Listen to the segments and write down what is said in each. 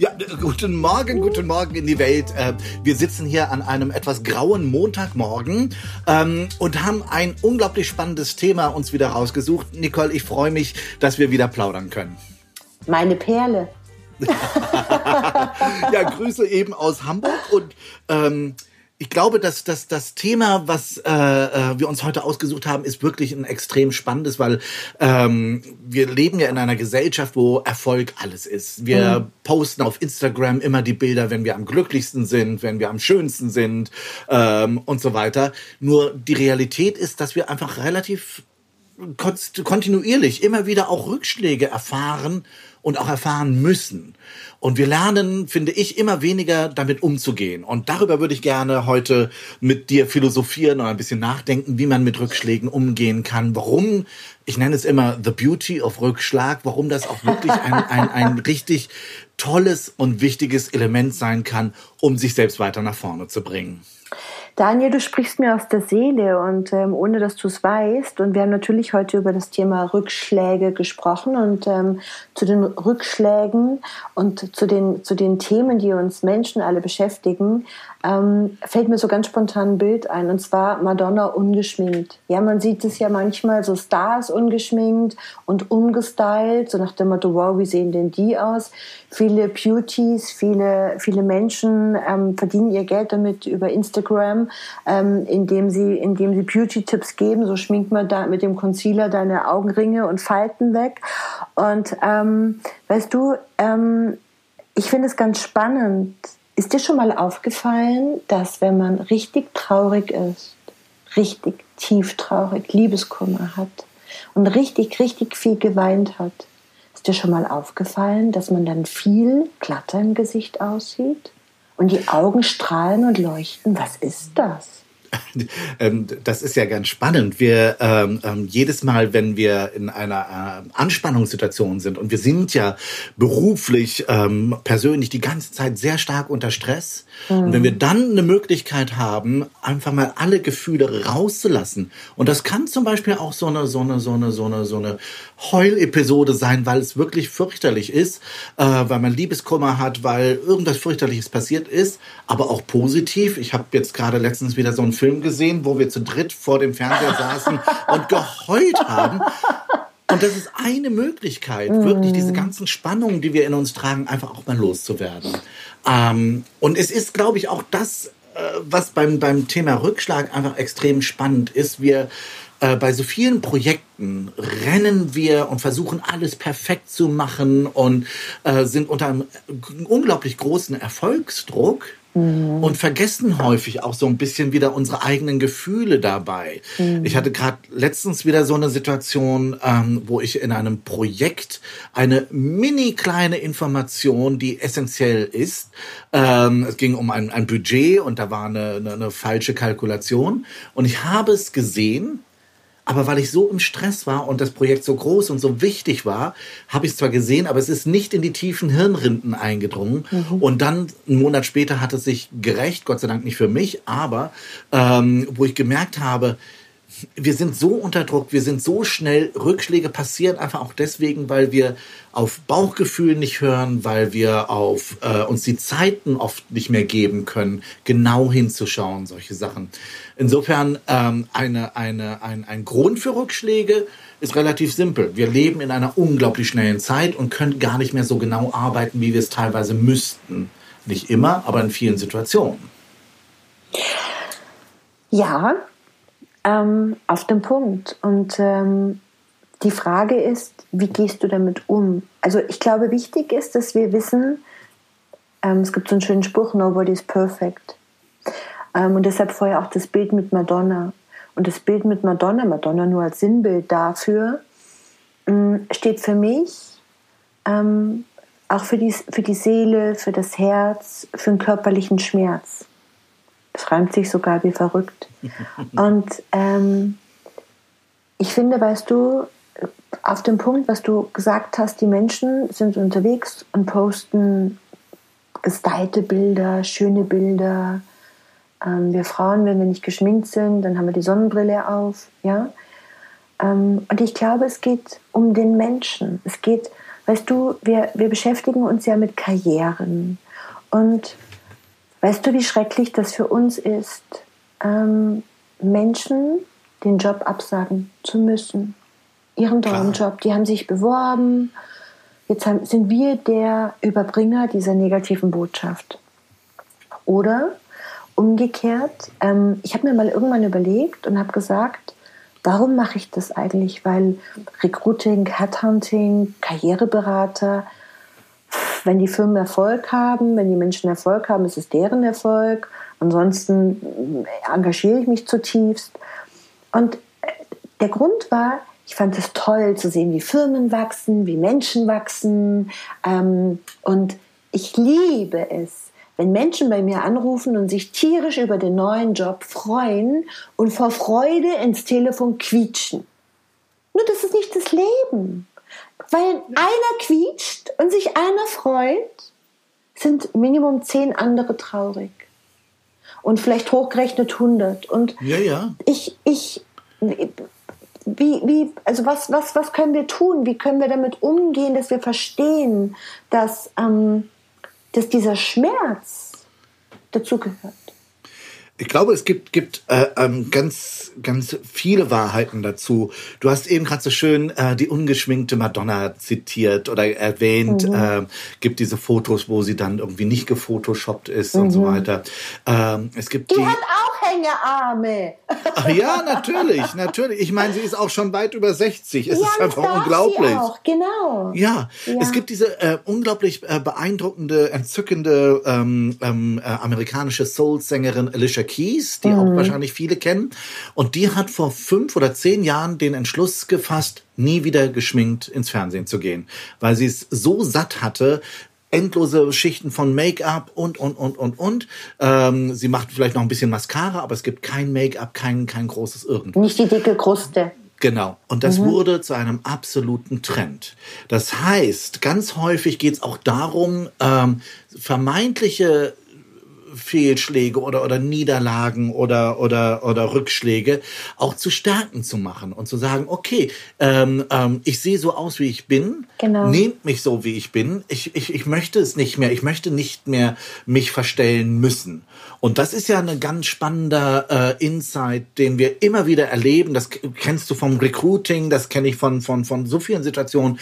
Ja, guten Morgen, guten Morgen in die Welt. Äh, Wir sitzen hier an einem etwas grauen Montagmorgen ähm, und haben ein unglaublich spannendes Thema uns wieder rausgesucht. Nicole, ich freue mich, dass wir wieder plaudern können. Meine Perle. Ja, Grüße eben aus Hamburg und ähm, ich glaube, dass, dass das Thema, was äh, äh, wir uns heute ausgesucht haben, ist wirklich ein extrem spannendes, weil ähm, wir leben ja in einer Gesellschaft, wo Erfolg alles ist. Wir posten auf Instagram immer die Bilder, wenn wir am glücklichsten sind, wenn wir am schönsten sind ähm, und so weiter. Nur die Realität ist, dass wir einfach relativ kontinuierlich immer wieder auch Rückschläge erfahren und auch erfahren müssen. Und wir lernen, finde ich, immer weniger damit umzugehen. Und darüber würde ich gerne heute mit dir philosophieren und ein bisschen nachdenken, wie man mit Rückschlägen umgehen kann. Warum, ich nenne es immer The Beauty of Rückschlag, warum das auch wirklich ein, ein, ein richtig tolles und wichtiges Element sein kann, um sich selbst weiter nach vorne zu bringen. Daniel, du sprichst mir aus der Seele und ähm, ohne dass du es weißt. Und wir haben natürlich heute über das Thema Rückschläge gesprochen und ähm, zu den Rückschlägen und zu den, zu den Themen, die uns Menschen alle beschäftigen, ähm, fällt mir so ganz spontan ein Bild ein und zwar Madonna ungeschminkt. Ja, man sieht es ja manchmal so Stars ungeschminkt und umgestylt, so nach dem Motto, wow, wie sehen denn die aus? Viele Beauties, viele, viele Menschen ähm, verdienen ihr Geld damit über Instagram, ähm, indem sie, indem sie Beauty-Tipps geben. So schminkt man da mit dem Concealer deine Augenringe und Falten weg. Und ähm, weißt du, ähm, ich finde es ganz spannend. Ist dir schon mal aufgefallen, dass wenn man richtig traurig ist, richtig tief traurig, Liebeskummer hat und richtig, richtig viel geweint hat, ist dir schon mal aufgefallen, dass man dann viel glatter im Gesicht aussieht und die Augen strahlen und leuchten? Was ist das? Ähm, das ist ja ganz spannend. Wir ähm, ähm, jedes Mal, wenn wir in einer äh, Anspannungssituation sind und wir sind ja beruflich, ähm, persönlich die ganze Zeit sehr stark unter Stress. Und wenn wir dann eine Möglichkeit haben, einfach mal alle Gefühle rauszulassen. Und das kann zum Beispiel auch so eine, so eine, so eine, so eine, so eine Heulepisode sein, weil es wirklich fürchterlich ist, äh, weil man Liebeskummer hat, weil irgendwas fürchterliches passiert ist, aber auch positiv. Ich habe jetzt gerade letztens wieder so einen Film gesehen, wo wir zu dritt vor dem Fernseher saßen und geheult haben. Und das ist eine Möglichkeit, wirklich diese ganzen Spannungen, die wir in uns tragen, einfach auch mal loszuwerden. Ähm, und es ist, glaube ich, auch das, äh, was beim, beim Thema Rückschlag einfach extrem spannend ist. Wir äh, bei so vielen Projekten rennen wir und versuchen alles perfekt zu machen und äh, sind unter einem unglaublich großen Erfolgsdruck und vergessen häufig auch so ein bisschen wieder unsere eigenen Gefühle dabei. Ich hatte gerade letztens wieder so eine Situation, ähm, wo ich in einem Projekt eine mini kleine Information, die essentiell ist, ähm, es ging um ein, ein Budget und da war eine, eine, eine falsche Kalkulation. Und ich habe es gesehen aber weil ich so im Stress war und das Projekt so groß und so wichtig war, habe ich es zwar gesehen, aber es ist nicht in die tiefen Hirnrinden eingedrungen. Und dann, einen Monat später, hat es sich gerecht, Gott sei Dank nicht für mich, aber ähm, wo ich gemerkt habe, wir sind so unter Druck, wir sind so schnell, Rückschläge passieren einfach auch deswegen, weil wir auf Bauchgefühl nicht hören, weil wir auf äh, uns die Zeiten oft nicht mehr geben können, genau hinzuschauen, solche Sachen. Insofern ähm, eine, eine, ein, ein Grund für Rückschläge ist relativ simpel. Wir leben in einer unglaublich schnellen Zeit und können gar nicht mehr so genau arbeiten, wie wir es teilweise müssten. Nicht immer, aber in vielen Situationen. Ja, ähm, auf den Punkt. Und ähm, die Frage ist, wie gehst du damit um? Also ich glaube, wichtig ist, dass wir wissen, ähm, es gibt so einen schönen Spruch, nobody is perfect. Ähm, und deshalb vorher auch das Bild mit Madonna. Und das Bild mit Madonna, Madonna nur als Sinnbild dafür, ähm, steht für mich ähm, auch für die, für die Seele, für das Herz, für den körperlichen Schmerz. Es reimt sich sogar wie verrückt. Und ähm, ich finde, weißt du, auf dem Punkt, was du gesagt hast, die Menschen sind unterwegs und posten gestylte Bilder, schöne Bilder. Ähm, wir Frauen, wenn wir nicht geschminkt sind, dann haben wir die Sonnenbrille auf, ja. Ähm, und ich glaube, es geht um den Menschen. Es geht, weißt du, wir, wir beschäftigen uns ja mit Karrieren. Und weißt du, wie schrecklich das für uns ist, ähm, Menschen den Job absagen zu müssen? Ihren Traumjob. Die haben sich beworben. Jetzt haben, sind wir der Überbringer dieser negativen Botschaft. Oder umgekehrt, ähm, ich habe mir mal irgendwann überlegt und habe gesagt, warum mache ich das eigentlich? Weil Recruiting, Headhunting, Karriereberater, wenn die Firmen Erfolg haben, wenn die Menschen Erfolg haben, ist es deren Erfolg. Ansonsten engagiere ich mich zutiefst. Und äh, der Grund war, ich fand es toll zu sehen, wie Firmen wachsen, wie Menschen wachsen. Ähm, und ich liebe es, wenn Menschen bei mir anrufen und sich tierisch über den neuen Job freuen und vor Freude ins Telefon quietschen. Nur das ist nicht das Leben. Weil einer quietscht und sich einer freut, sind Minimum zehn andere traurig. Und vielleicht hochgerechnet 100. Und ja, ja. ich, ich, wie, wie, also was, was, was können wir tun? Wie können wir damit umgehen, dass wir verstehen, dass, ähm, dass dieser Schmerz dazugehört? Ich glaube, es gibt, gibt äh, ähm, ganz, ganz viele Wahrheiten dazu. Du hast eben gerade so schön äh, die ungeschminkte Madonna zitiert oder erwähnt. Mhm. Äh, gibt diese Fotos, wo sie dann irgendwie nicht gefotoshoppt ist mhm. und so mhm. weiter. Ähm, es gibt die, die hat auch Hängearme. Ach, ja, natürlich, natürlich. Ich meine, sie ist auch schon weit über 60. Es ja, ist einfach unglaublich. Sie auch, genau. Ja, ja, es gibt diese äh, unglaublich äh, beeindruckende, entzückende ähm, ähm, äh, amerikanische Soul-Sängerin Alicia Keys, die mhm. auch wahrscheinlich viele kennen. Und die hat vor fünf oder zehn Jahren den Entschluss gefasst, nie wieder geschminkt ins Fernsehen zu gehen, weil sie es so satt hatte, endlose Schichten von Make-up und, und, und, und, und. Ähm, sie macht vielleicht noch ein bisschen Mascara, aber es gibt kein Make-up, kein, kein großes irgendwas. Nicht die dicke Kruste. Genau. Und das mhm. wurde zu einem absoluten Trend. Das heißt, ganz häufig geht es auch darum, ähm, vermeintliche Fehlschläge oder, oder Niederlagen oder, oder, oder Rückschläge auch zu Stärken zu machen und zu sagen, okay, ähm, ähm, ich sehe so aus, wie ich bin, genau. nehmt mich so, wie ich bin, ich, ich, ich möchte es nicht mehr, ich möchte nicht mehr mich verstellen müssen. Und das ist ja ein ganz spannender äh, Insight, den wir immer wieder erleben. Das kennst du vom Recruiting, das kenne ich von, von, von so vielen Situationen.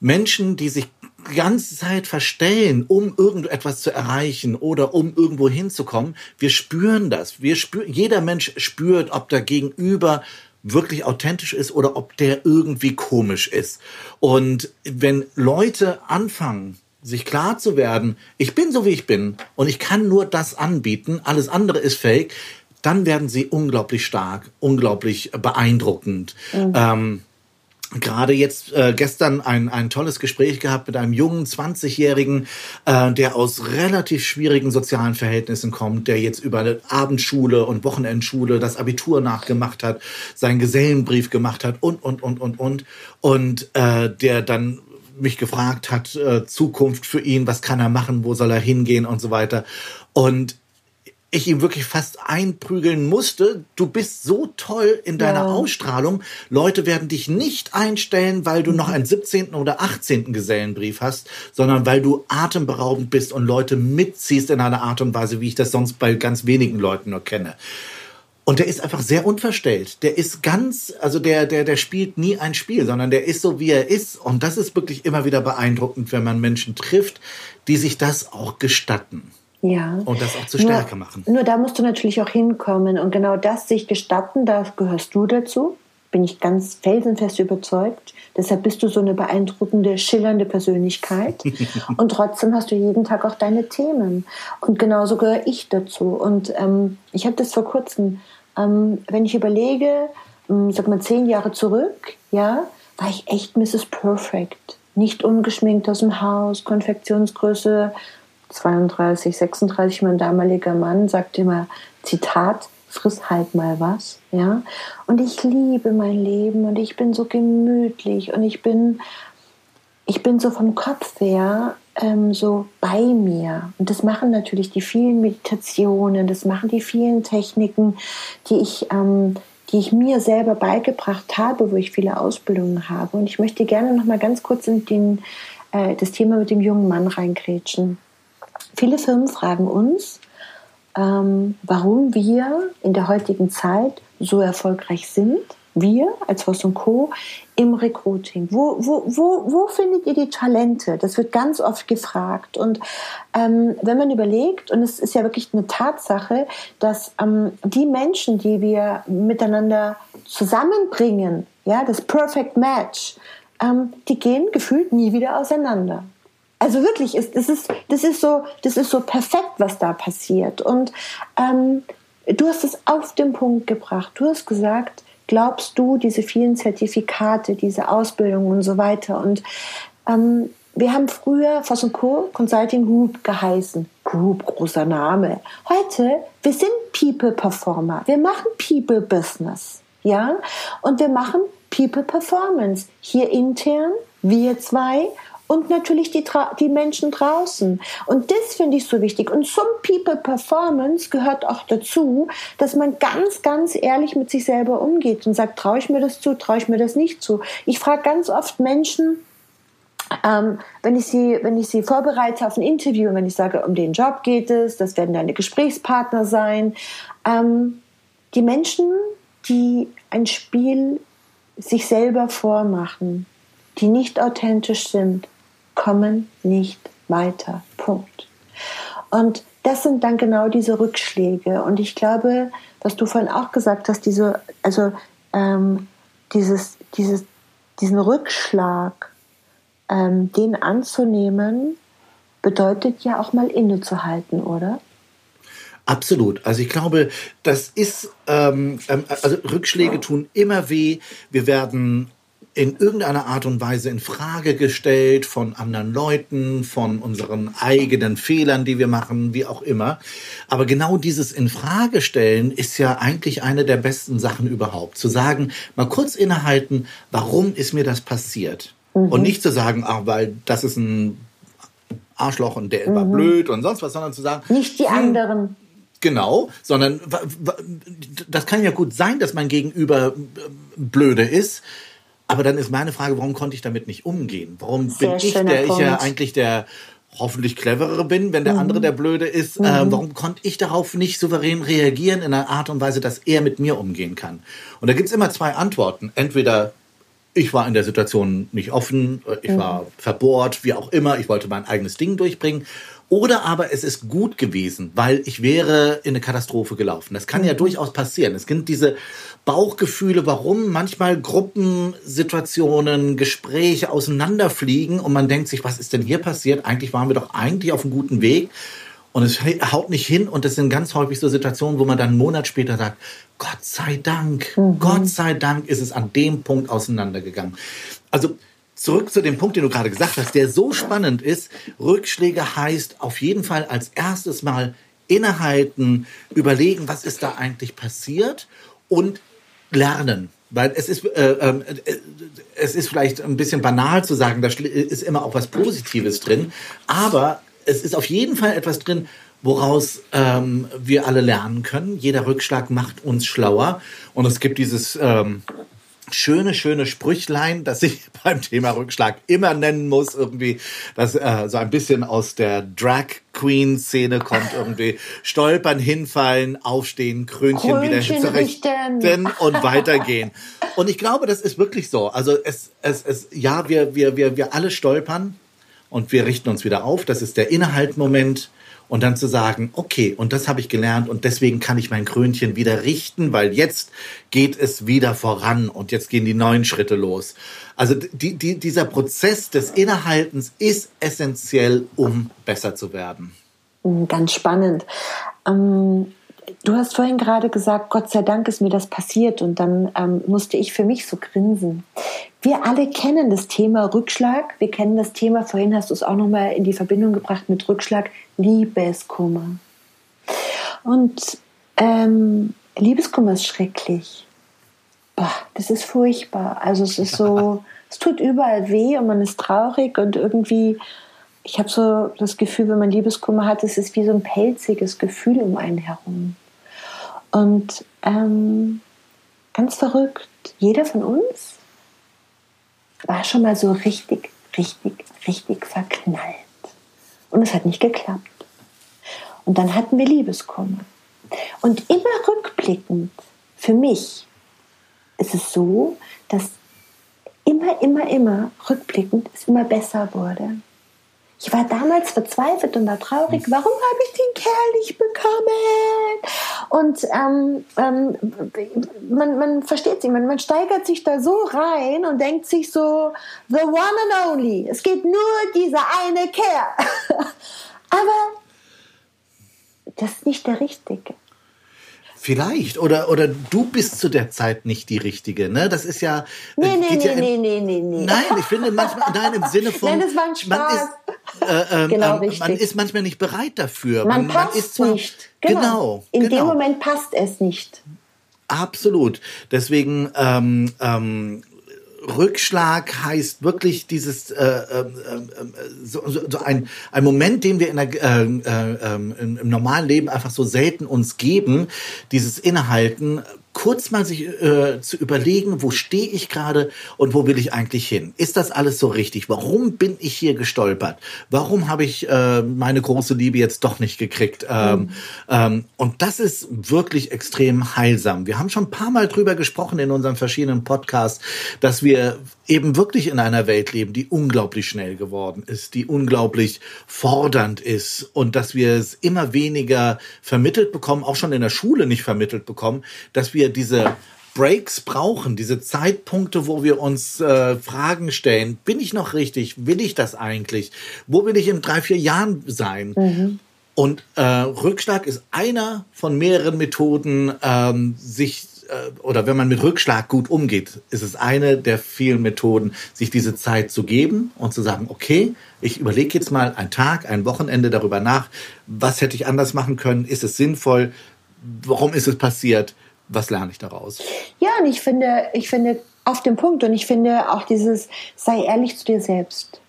Menschen, die sich ganze Zeit verstellen, um irgendetwas zu erreichen oder um irgendwo hinzukommen. Wir spüren das. Wir spüren, jeder Mensch spürt, ob der Gegenüber wirklich authentisch ist oder ob der irgendwie komisch ist. Und wenn Leute anfangen, sich klar zu werden, ich bin so wie ich bin und ich kann nur das anbieten, alles andere ist fake, dann werden sie unglaublich stark, unglaublich beeindruckend. Mhm. Ähm, gerade jetzt äh, gestern ein, ein tolles Gespräch gehabt mit einem jungen 20-Jährigen, äh, der aus relativ schwierigen sozialen Verhältnissen kommt, der jetzt über Abendschule und Wochenendschule das Abitur nachgemacht hat, seinen Gesellenbrief gemacht hat und, und, und, und, und. Und äh, der dann mich gefragt hat, äh, Zukunft für ihn, was kann er machen, wo soll er hingehen und so weiter. Und ich ihm wirklich fast einprügeln musste. Du bist so toll in deiner ja. Ausstrahlung. Leute werden dich nicht einstellen, weil du noch einen 17. oder 18. Gesellenbrief hast, sondern weil du atemberaubend bist und Leute mitziehst in einer Art und Weise, wie ich das sonst bei ganz wenigen Leuten nur kenne. Und der ist einfach sehr unverstellt. Der ist ganz, also der, der, der spielt nie ein Spiel, sondern der ist so, wie er ist. Und das ist wirklich immer wieder beeindruckend, wenn man Menschen trifft, die sich das auch gestatten. Ja. Und das auch zur Stärke nur, machen. Nur da musst du natürlich auch hinkommen. Und genau das sich gestatten, da gehörst du dazu. Bin ich ganz felsenfest überzeugt. Deshalb bist du so eine beeindruckende, schillernde Persönlichkeit. und trotzdem hast du jeden Tag auch deine Themen. Und genauso gehöre ich dazu. Und ähm, ich habe das vor kurzem, ähm, wenn ich überlege, ähm, sag mal zehn Jahre zurück, ja, war ich echt Mrs. Perfect. Nicht ungeschminkt aus dem Haus, Konfektionsgröße 32, 36, mein damaliger Mann sagte immer, Zitat, friss halt mal was, ja. Und ich liebe mein Leben und ich bin so gemütlich und ich bin, ich bin so vom Kopf her ähm, so bei mir. Und das machen natürlich die vielen Meditationen, das machen die vielen Techniken, die ich, ähm, die ich mir selber beigebracht habe, wo ich viele Ausbildungen habe. Und ich möchte gerne noch mal ganz kurz in den, äh, das Thema mit dem jungen Mann reingrätschen. Viele Firmen fragen uns, ähm, warum wir in der heutigen Zeit so erfolgreich sind. Wir als Voss und Co. im Recruiting. Wo, wo, wo, wo findet ihr die Talente? Das wird ganz oft gefragt. Und ähm, wenn man überlegt, und es ist ja wirklich eine Tatsache, dass ähm, die Menschen, die wir miteinander zusammenbringen, ja, das Perfect Match, ähm, die gehen gefühlt nie wieder auseinander. Also wirklich, ist, das, ist, das, ist so, das ist so perfekt, was da passiert. Und ähm, du hast es auf den Punkt gebracht. Du hast gesagt, glaubst du, diese vielen Zertifikate, diese Ausbildung und so weiter. Und ähm, wir haben früher Voss Co. Consulting Group geheißen. Group, großer Name. Heute, wir sind People Performer. Wir machen People Business. Ja? Und wir machen People Performance. Hier intern, wir zwei und natürlich die, die Menschen draußen. Und das finde ich so wichtig. Und zum People Performance gehört auch dazu, dass man ganz, ganz ehrlich mit sich selber umgeht und sagt, traue ich mir das zu, traue ich mir das nicht zu. Ich frage ganz oft Menschen, ähm, wenn, ich sie, wenn ich sie vorbereite auf ein Interview, wenn ich sage, um den Job geht es, das werden deine Gesprächspartner sein, ähm, die Menschen, die ein Spiel sich selber vormachen, die nicht authentisch sind, kommen nicht weiter. Punkt. Und das sind dann genau diese Rückschläge. Und ich glaube, was du vorhin auch gesagt hast, diese, also ähm, dieses, dieses, diesen Rückschlag, ähm, den anzunehmen, bedeutet ja auch mal innezuhalten, oder? Absolut. Also ich glaube, das ist, ähm, ähm also Rückschläge tun immer weh. Wir werden in irgendeiner Art und Weise in Frage gestellt von anderen Leuten, von unseren eigenen Fehlern, die wir machen, wie auch immer. Aber genau dieses in Frage stellen ist ja eigentlich eine der besten Sachen überhaupt. Zu sagen, mal kurz innehalten, warum ist mir das passiert? Mhm. Und nicht zu sagen, ach, weil das ist ein Arschloch und der mhm. war blöd und sonst was, sondern zu sagen, nicht die hm, anderen. Genau, sondern das kann ja gut sein, dass mein Gegenüber äh, blöde ist. Aber dann ist meine Frage, warum konnte ich damit nicht umgehen? Warum Sehr bin ich, der Punkt. ich ja eigentlich der hoffentlich cleverere bin, wenn der mhm. andere der Blöde ist? Mhm. Äh, warum konnte ich darauf nicht souverän reagieren in einer Art und Weise, dass er mit mir umgehen kann? Und da gibt's immer zwei Antworten. Entweder ich war in der Situation nicht offen, ich war mhm. verbohrt, wie auch immer, ich wollte mein eigenes Ding durchbringen. Oder aber es ist gut gewesen, weil ich wäre in eine Katastrophe gelaufen. Das kann ja mhm. durchaus passieren. Es gibt diese Bauchgefühle, warum manchmal Gruppensituationen, Gespräche auseinanderfliegen und man denkt sich, was ist denn hier passiert? Eigentlich waren wir doch eigentlich auf einem guten Weg. Und es haut nicht hin und das sind ganz häufig so Situationen, wo man dann einen Monat später sagt, Gott sei Dank, mhm. Gott sei Dank ist es an dem Punkt auseinandergegangen. Also zurück zu dem Punkt, den du gerade gesagt hast, der so spannend ist. Rückschläge heißt auf jeden Fall als erstes mal innehalten, überlegen, was ist da eigentlich passiert und lernen. Weil es ist, äh, äh, es ist vielleicht ein bisschen banal zu sagen, da ist immer auch was Positives drin, aber es ist auf jeden Fall etwas drin, woraus ähm, wir alle lernen können. Jeder Rückschlag macht uns schlauer. Und es gibt dieses ähm, schöne, schöne Sprüchlein, das ich beim Thema Rückschlag immer nennen muss, irgendwie, das äh, so ein bisschen aus der Drag Queen Szene kommt, irgendwie stolpern, hinfallen, aufstehen, Krönchen, Krönchen wieder zurechten und weitergehen. Und ich glaube, das ist wirklich so. Also es, es, es, ja, wir, wir, wir, wir alle stolpern und wir richten uns wieder auf. Das ist der Innehaltmoment und dann zu sagen, okay, und das habe ich gelernt und deswegen kann ich mein Krönchen wieder richten, weil jetzt geht es wieder voran und jetzt gehen die neuen Schritte los. Also die, die, dieser Prozess des Innehaltens ist essentiell, um besser zu werden. Ganz spannend. Ähm, du hast vorhin gerade gesagt, Gott sei Dank ist mir das passiert und dann ähm, musste ich für mich so grinsen. Wir alle kennen das Thema Rückschlag. Wir kennen das Thema, vorhin hast du es auch nochmal in die Verbindung gebracht mit Rückschlag, Liebeskummer. Und ähm, Liebeskummer ist schrecklich. Boah, das ist furchtbar. Also es ist so, es tut überall weh und man ist traurig und irgendwie ich habe so das Gefühl, wenn man Liebeskummer hat, es ist wie so ein pelziges Gefühl um einen herum. Und ähm, ganz verrückt, jeder von uns war schon mal so richtig, richtig, richtig verknallt. Und es hat nicht geklappt. Und dann hatten wir Liebeskummer. Und immer rückblickend, für mich, ist es so, dass immer, immer, immer rückblickend es immer besser wurde. Ich war damals verzweifelt und war traurig. Warum habe ich den Kerl nicht bekommen? Und ähm, ähm, man, man versteht sich, man, man steigert sich da so rein und denkt sich so, the one and only. Es geht nur dieser eine Kerl. Aber das ist nicht der Richtige. Vielleicht. Oder, oder du bist zu der Zeit nicht die Richtige. Ne? Das ist ja. Nee, nee, nee, ja nee, nee, nee, nee. Nein, ich finde manchmal, nein, im Sinne von. Nein, das war ein Spaß. Man ist, äh, äh, genau, äh, man ist manchmal nicht bereit dafür. Man, man passt man ist zwar, nicht. Genau. genau In genau. dem Moment passt es nicht. Absolut. Deswegen ähm, ähm, Rückschlag heißt wirklich dieses äh, äh, so, so ein, ein Moment, den wir in der, äh, äh, im, im normalen Leben einfach so selten uns geben, dieses Innehalten, kurz mal sich äh, zu überlegen, wo stehe ich gerade und wo will ich eigentlich hin? Ist das alles so richtig? Warum bin ich hier gestolpert? Warum habe ich äh, meine große Liebe jetzt doch nicht gekriegt? Ähm, mhm. ähm, und das ist wirklich extrem heilsam. Wir haben schon ein paar Mal drüber gesprochen in unseren verschiedenen Podcasts, dass wir eben wirklich in einer Welt leben, die unglaublich schnell geworden ist, die unglaublich fordernd ist und dass wir es immer weniger vermittelt bekommen, auch schon in der Schule nicht vermittelt bekommen, dass wir diese Breaks brauchen, diese Zeitpunkte, wo wir uns äh, Fragen stellen. Bin ich noch richtig? Will ich das eigentlich? Wo will ich in drei, vier Jahren sein? Mhm. Und äh, Rückschlag ist einer von mehreren Methoden, ähm, sich oder wenn man mit Rückschlag gut umgeht, ist es eine der vielen Methoden, sich diese Zeit zu geben und zu sagen, okay, ich überlege jetzt mal einen Tag, ein Wochenende darüber nach, was hätte ich anders machen können, ist es sinnvoll, warum ist es passiert, was lerne ich daraus? Ja, und ich finde, ich finde auf dem Punkt und ich finde auch dieses, sei ehrlich zu dir selbst.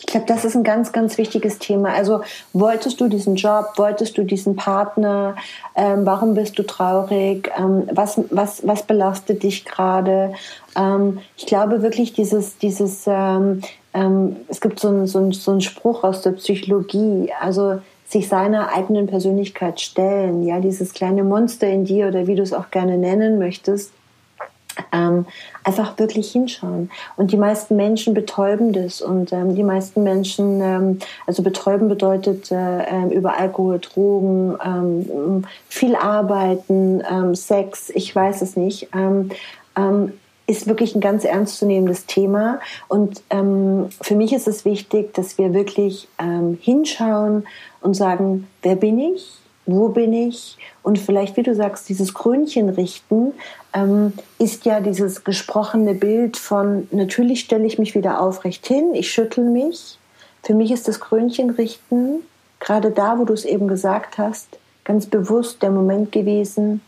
Ich glaube, das ist ein ganz, ganz wichtiges Thema. Also wolltest du diesen Job, wolltest du diesen Partner, ähm, warum bist du traurig, ähm, was, was, was belastet dich gerade? Ähm, ich glaube wirklich dieses, dieses ähm, ähm, es gibt so einen so ein, so ein Spruch aus der Psychologie, also sich seiner eigenen Persönlichkeit stellen, ja, dieses kleine Monster in dir oder wie du es auch gerne nennen möchtest, ähm, einfach wirklich hinschauen. Und die meisten Menschen betäuben das. Und ähm, die meisten Menschen, ähm, also betäuben bedeutet äh, ähm, über Alkohol, Drogen, ähm, viel arbeiten, ähm, Sex, ich weiß es nicht. ist wirklich ein ganz ernstzunehmendes Thema. Und für mich ist es wichtig, dass wir wirklich hinschauen und sagen, wer bin ich? Wo bin ich? Und vielleicht, wie du sagst, dieses Krönchen richten ähm, ist ja dieses gesprochene Bild von, natürlich stelle ich mich wieder aufrecht hin, ich schüttel mich. Für mich ist das Krönchen richten, gerade da, wo du es eben gesagt hast, ganz bewusst der Moment gewesen,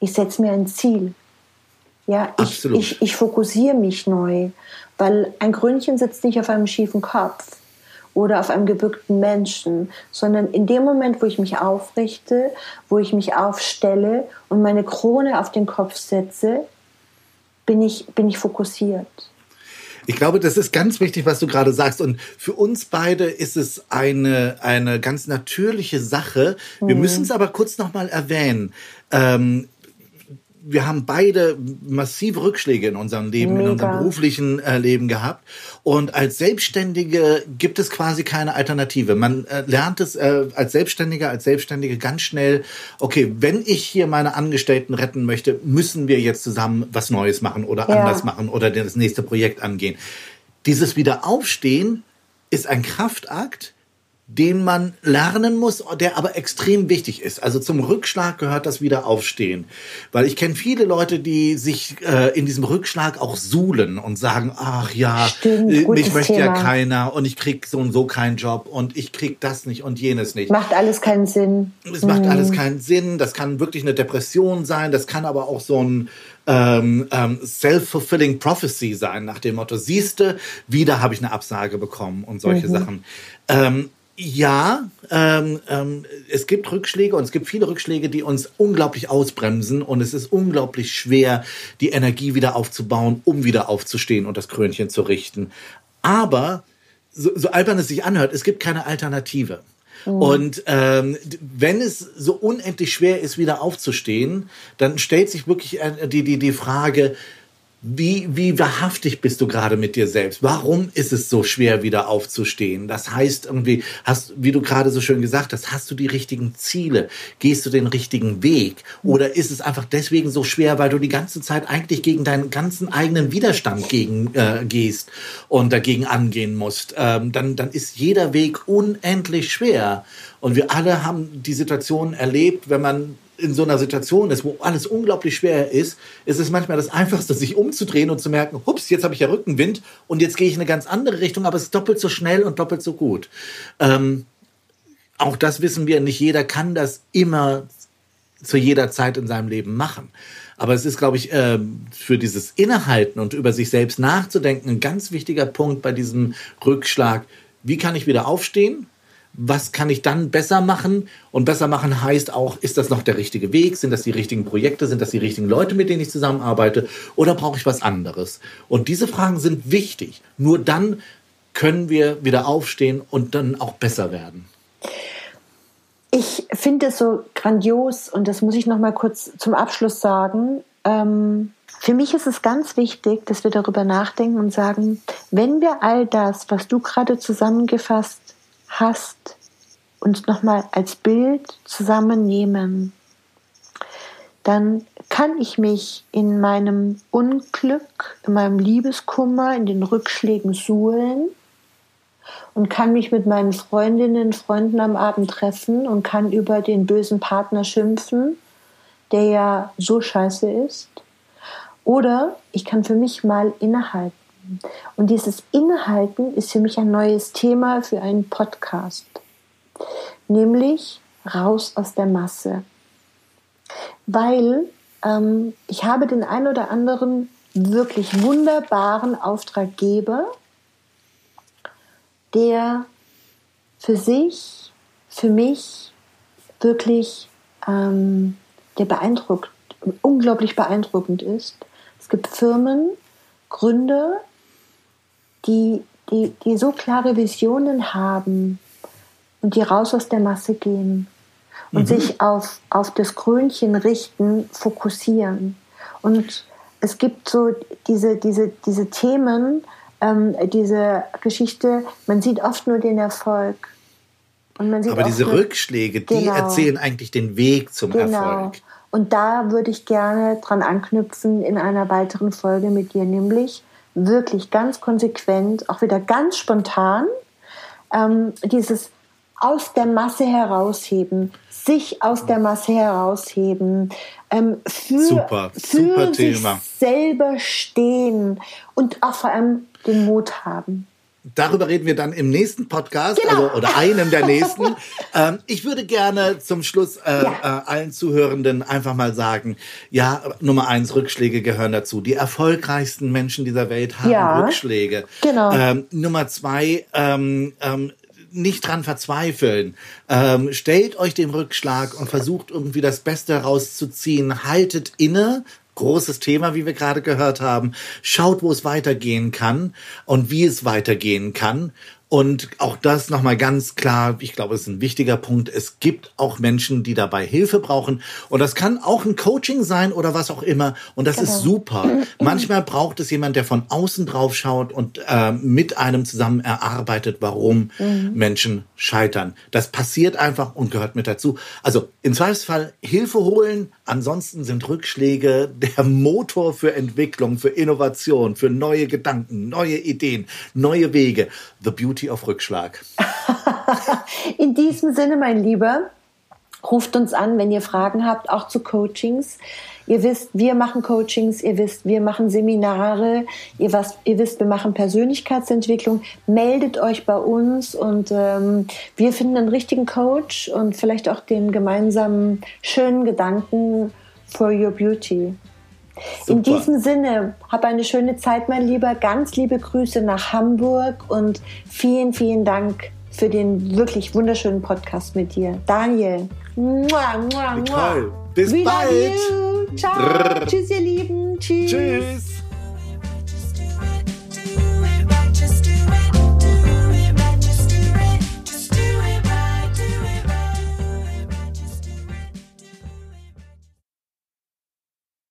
ich setze mir ein Ziel. Ja, ich, ich, ich fokussiere mich neu, weil ein Krönchen sitzt nicht auf einem schiefen Kopf oder auf einem gebückten Menschen, sondern in dem Moment, wo ich mich aufrichte, wo ich mich aufstelle und meine Krone auf den Kopf setze, bin ich, bin ich fokussiert. Ich glaube, das ist ganz wichtig, was du gerade sagst. Und für uns beide ist es eine, eine ganz natürliche Sache. Wir mhm. müssen es aber kurz nochmal erwähnen. Ähm, wir haben beide massive Rückschläge in unserem Leben, Mega. in unserem beruflichen äh, Leben gehabt. Und als Selbstständige gibt es quasi keine Alternative. Man äh, lernt es äh, als Selbstständiger, als Selbstständige ganz schnell, okay, wenn ich hier meine Angestellten retten möchte, müssen wir jetzt zusammen was Neues machen oder ja. anders machen oder das nächste Projekt angehen. Dieses Wiederaufstehen ist ein Kraftakt, den man lernen muss, der aber extrem wichtig ist. Also zum Rückschlag gehört das Wiederaufstehen. Weil ich kenne viele Leute, die sich äh, in diesem Rückschlag auch suhlen und sagen, ach ja, Stimmt, äh, mich möchte ja Thema. keiner und ich krieg so und so keinen Job und ich krieg das nicht und jenes nicht. Macht alles keinen Sinn. Es macht alles keinen Sinn. Das kann wirklich eine Depression sein. Das kann aber auch so ein ähm, ähm, self-fulfilling prophecy sein, nach dem Motto, siehste, wieder habe ich eine Absage bekommen und solche Sachen. Ähm, ja, ähm, ähm, es gibt Rückschläge und es gibt viele Rückschläge, die uns unglaublich ausbremsen und es ist unglaublich schwer, die Energie wieder aufzubauen, um wieder aufzustehen und das Krönchen zu richten. Aber so, so albern es sich anhört, es gibt keine Alternative. Und ähm, wenn es so unendlich schwer ist, wieder aufzustehen, dann stellt sich wirklich äh, die, die, die Frage, wie, wie wahrhaftig bist du gerade mit dir selbst? Warum ist es so schwer, wieder aufzustehen? Das heißt irgendwie, hast, wie du gerade so schön gesagt hast, hast du die richtigen Ziele? Gehst du den richtigen Weg? Oder ist es einfach deswegen so schwer, weil du die ganze Zeit eigentlich gegen deinen ganzen eigenen Widerstand gegen, äh, gehst und dagegen angehen musst? Ähm, dann, dann ist jeder Weg unendlich schwer. Und wir alle haben die Situation erlebt, wenn man in so einer Situation ist, wo alles unglaublich schwer ist, ist es manchmal das Einfachste, sich umzudrehen und zu merken, hups, jetzt habe ich ja Rückenwind und jetzt gehe ich in eine ganz andere Richtung, aber es ist doppelt so schnell und doppelt so gut. Ähm, auch das wissen wir, nicht jeder kann das immer zu jeder Zeit in seinem Leben machen. Aber es ist, glaube ich, ähm, für dieses Innehalten und über sich selbst nachzudenken ein ganz wichtiger Punkt bei diesem Rückschlag. Wie kann ich wieder aufstehen? Was kann ich dann besser machen? Und besser machen heißt auch, ist das noch der richtige Weg? Sind das die richtigen Projekte? Sind das die richtigen Leute, mit denen ich zusammenarbeite? Oder brauche ich was anderes? Und diese Fragen sind wichtig. Nur dann können wir wieder aufstehen und dann auch besser werden. Ich finde es so grandios und das muss ich noch mal kurz zum Abschluss sagen. Ähm, für mich ist es ganz wichtig, dass wir darüber nachdenken und sagen, wenn wir all das, was du gerade zusammengefasst hast, uns noch mal als Bild zusammennehmen, dann kann ich mich in meinem Unglück, in meinem Liebeskummer, in den Rückschlägen suhlen und kann mich mit meinen Freundinnen, Freunden am Abend treffen und kann über den bösen Partner schimpfen, der ja so scheiße ist. Oder ich kann für mich mal innehalten. Und dieses Innehalten ist für mich ein neues Thema für einen Podcast. Nämlich raus aus der Masse. Weil ähm, ich habe den ein oder anderen wirklich wunderbaren Auftraggeber, der für sich, für mich wirklich ähm, der beeindruckt, unglaublich beeindruckend ist. Es gibt Firmen, Gründer, die, die, die so klare Visionen haben und die raus aus der Masse gehen und sich auf, auf das Krönchen richten, fokussieren. Und es gibt so diese, diese, diese Themen, ähm, diese Geschichte, man sieht oft nur den Erfolg. Und man sieht Aber diese Rückschläge, die Genau. erzählen eigentlich den Weg zum Genau. Erfolg. Und da würde ich gerne dran anknüpfen in einer weiteren Folge mit dir, nämlich wirklich ganz konsequent, auch wieder ganz spontan, ähm, dieses aus der Masse herausheben, sich aus der Masse herausheben, ähm, für, Super, für super sich Thema. selber stehen und auch vor allem den Mut haben. Darüber reden wir dann im nächsten Podcast, Genau. also, oder einem der nächsten. ähm, ich würde gerne zum Schluss äh, Ja. äh, allen Zuhörenden einfach mal sagen, ja, Nummer eins, Rückschläge gehören dazu. Die erfolgreichsten Menschen dieser Welt haben Ja. Rückschläge. Genau. Ähm, Nummer zwei, ähm, ähm, nicht dran verzweifeln. Ähm, stellt euch den Rückschlag und versucht irgendwie das Beste herauszuziehen. Haltet inne. Großes Thema, wie wir gerade gehört haben. Schaut, wo es weitergehen kann und wie es weitergehen kann. Und auch das nochmal ganz klar, ich glaube, es ist ein wichtiger Punkt. Es gibt auch Menschen, die dabei Hilfe brauchen. Und das kann auch ein Coaching sein oder was auch immer. Und das ist super. Manchmal braucht es jemand, der von außen drauf schaut und äh, mit einem zusammen erarbeitet, warum Menschen scheitern. Das passiert einfach und gehört mit dazu. Also im Zweifelsfall Hilfe holen. Ansonsten sind Rückschläge der Motor für Entwicklung, für Innovation, für neue Gedanken, neue Ideen, neue Wege. The Beauty of Rückschlag. In diesem Sinne, mein Lieber, ruft uns an, wenn ihr Fragen habt, auch zu Coachings. Ihr wisst, wir machen Coachings, ihr wisst, wir machen Seminare, ihr, was, ihr wisst, wir machen Persönlichkeitsentwicklung. Meldet euch bei uns und ähm, wir finden einen richtigen Coach und vielleicht auch den gemeinsamen schönen Gedanken for your beauty. Super. In diesem Sinne, hab eine schöne Zeit, mein Lieber. Ganz liebe Grüße nach Hamburg und vielen, vielen Dank für den wirklich wunderschönen Podcast mit dir. Daniel. Mua, mua, mua. Bis We bald. Ciao. Tschüss, ihr Lieben. Tschüss. Tschüss.